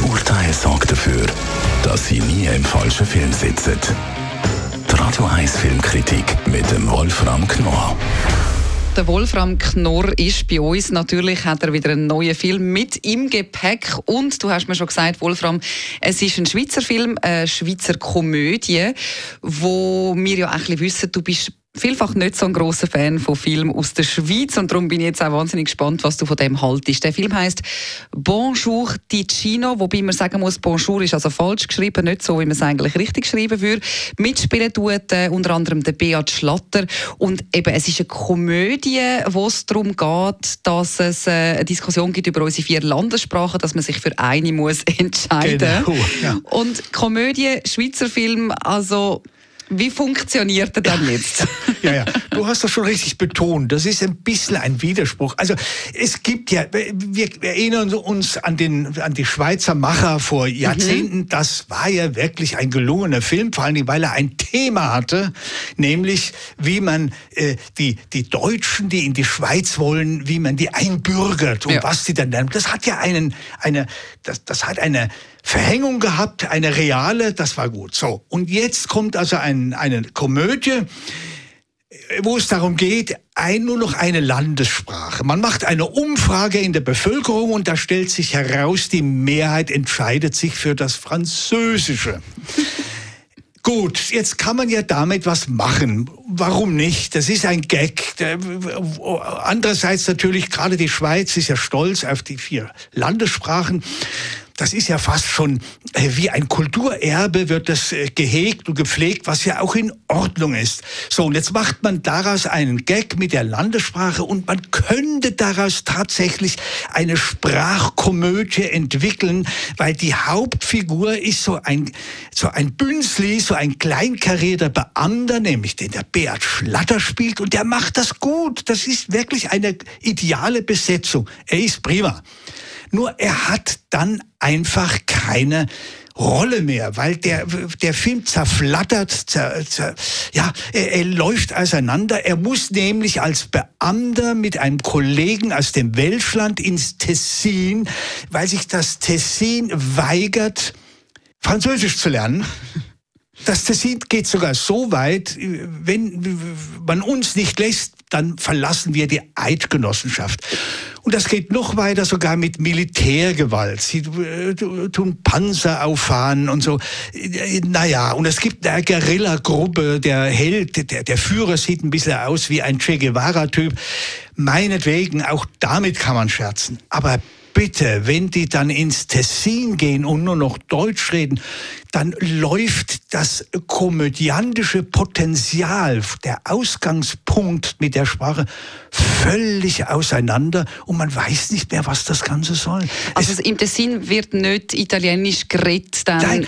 Das Urteil sorgt dafür, dass Sie nie im falschen Film sitzen. Die Radio 1 Filmkritik mit dem Wolfram Knorr. Der Wolfram Knorr ist bei uns. Natürlich hat er wieder einen neuen Film mit im Gepäck. Und du hast mir schon gesagt, Wolfram, es ist ein Schweizer Film, eine Schweizer Komödie, wo wir ja eigentlich wissen, du bist vielfach nicht so ein großer Fan von Filmen aus der Schweiz und darum bin ich jetzt auch wahnsinnig gespannt, was du von dem haltest. Der Film heißt Bonjour Ticino, wobei man sagen muss, Bonjour ist also falsch geschrieben, nicht so, wie man es eigentlich richtig schreiben würde. Mitspielen tut äh, unter anderem der Beat Schlatter und eben es ist eine Komödie, wo es darum geht, dass es äh, eine Diskussion gibt über unsere vier Landessprachen, dass man sich für eine muss entscheiden. Genau, ja. Und Komödie, Schweizer Film, also wie funktioniert er dann jetzt? ja, ja, du hast das schon richtig betont. Das ist ein bisschen ein Widerspruch. Also es gibt ja, wir erinnern uns an, den, an die Schweizer Macher vor Jahrzehnten. Mhm. Das war ja wirklich ein gelungener Film, vor allem weil er ein Thema hatte, nämlich wie man äh, die, die Deutschen, die in die Schweiz wollen, wie man die einbürgert und ja. was die dann, das hat ja einen, eine, das, das hat eine Verhängung gehabt, eine reale, das war gut. So, und jetzt kommt also ein, eine Komödie, wo es darum geht, ein, nur noch eine Landessprache. Man macht eine Umfrage in der Bevölkerung und da stellt sich heraus, die Mehrheit entscheidet sich für das Französische. Gut, jetzt kann man ja damit was machen. Warum nicht? Das ist ein Gag. Andererseits natürlich, gerade die Schweiz ist ja stolz auf die vier Landessprachen das ist ja fast schon äh, wie ein Kulturerbe wird das äh, gehegt und gepflegt, was ja auch in Ordnung ist. So, und jetzt macht man daraus einen Gag mit der Landessprache und man könnte daraus tatsächlich eine Sprachkomödie entwickeln, weil die Hauptfigur ist so ein, so ein Bünzli, so ein kleinkarierter Beamter, nämlich den der Beat Schlatter spielt und der macht das gut. Das ist wirklich eine ideale Besetzung. Er ist prima. Nur er hat dann einfach keine Rolle mehr, weil der, der Film zerflattert, zer, zer, ja, er, er läuft auseinander. Er muss nämlich als Beamter mit einem Kollegen aus dem Welschland ins Tessin, weil sich das Tessin weigert, Französisch zu lernen. Das Tessin geht sogar so weit, wenn man uns nicht lässt, dann verlassen wir die Eidgenossenschaft. Und das geht noch weiter, sogar mit Militärgewalt. Sie äh, tun Panzer auffahren und so. Naja, und es gibt eine Guerilla-Gruppe, der Held, der, der Führer sieht ein bisschen aus wie ein Che Guevara-Typ. Meinetwegen, auch damit kann man scherzen. Aber bitte, wenn die dann ins Tessin gehen und nur noch Deutsch reden, dann läuft das komödiantische Potenzial, der Ausgangspunkt mit der Sprache völlig auseinander und man weiß nicht mehr, was das Ganze soll. Also es, im Tessin wird nicht italienisch geredet dann? Nein,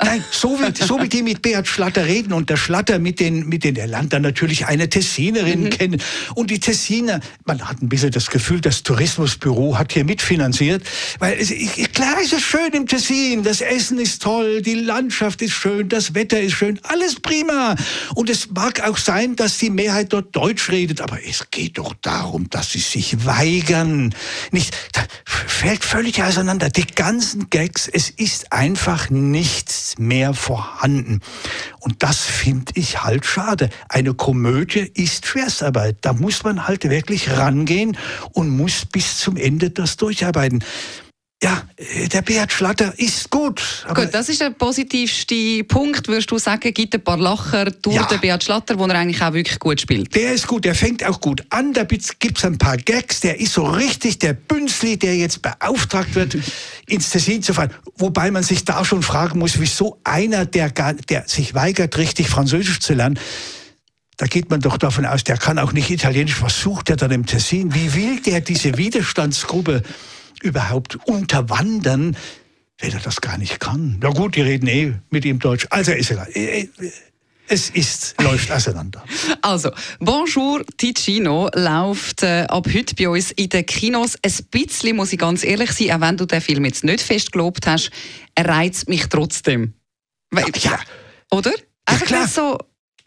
Nein, so wie, so wie die mit Beat Schlatter reden und der Schlatter mit den, mit den, der lernt dann natürlich eine Tessinerin mhm. kennen. Und die Tessiner, man hat ein bisschen das Gefühl, das Tourismusbüro hat hier mitfinanziert, weil es, klar ist es schön im Tessin, das Essen ist toll, die Landschaft ist schön, das Wetter ist schön, alles prima. Und es mag auch sein, dass die Mehrheit dort Deutsch redet, aber es geht doch darum, dass sie sich weigern. Nicht, da fällt völlig auseinander. Die ganzen Gags, es ist einfach nichts mehr vorhanden. Und das finde ich halt schade. Eine Komödie ist Schwerstarbeit. Da muss man halt wirklich rangehen und muss bis zum Ende das durcharbeiten. Ja, äh, der Beat Schlatter ist gut. gut, das ist der positivste Punkt, würdest du sagen, gibt ein paar Lacher durch ja. den Beat Schlatter, wo er eigentlich auch wirklich gut spielt. Der ist gut, der fängt auch gut an, da gibt es ein paar Gags, der ist so richtig der Bünzli, der jetzt beauftragt wird, ins Tessin zu fahren. Wobei man sich da schon fragen muss, wieso einer, der, gar, der sich weigert, richtig Französisch zu lernen, da geht man doch davon aus, der kann auch nicht Italienisch. Was sucht er dann im Tessin? Wie will der diese Widerstandsgruppe überhaupt unterwandern, wenn er das gar nicht kann. Na gut, die reden eh mit ihm Deutsch. Also ist egal. Äh, äh, es ist, läuft auseinander. Also, Bonjour Ticino läuft äh, ab heute bei uns in den Kinos. Ein bisschen, muss ich ganz ehrlich sein, auch wenn du den Film jetzt nicht fest gelobt hast, er reizt mich trotzdem. Weil, ja, ja. Oder? Ja, klar. so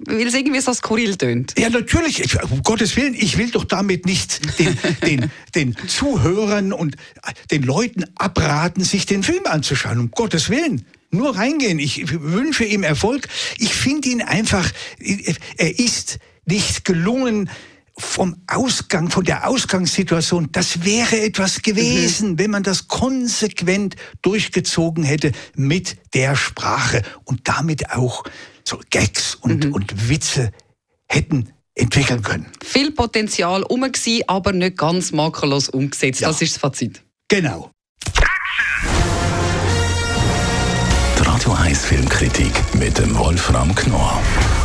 weil es irgendwie so skurril tönt. Ja, natürlich. Ich, um Gottes Willen, ich will doch damit nicht den, den, den Zuhörern und den Leuten abraten, sich den Film anzuschauen. Um Gottes Willen nur reingehen. Ich wünsche ihm Erfolg. Ich finde ihn einfach, er ist nicht gelungen vom Ausgang, von der Ausgangssituation. Das wäre etwas gewesen, mhm. wenn man das konsequent durchgezogen hätte mit der Sprache und damit auch so Gags und, mhm. und Witze hätten entwickeln können. Viel Potenzial um aber nicht ganz makellos umgesetzt. Ja. Das ist das Fazit. Genau. Die Radio 1 Filmkritik mit dem Wolfram Knorr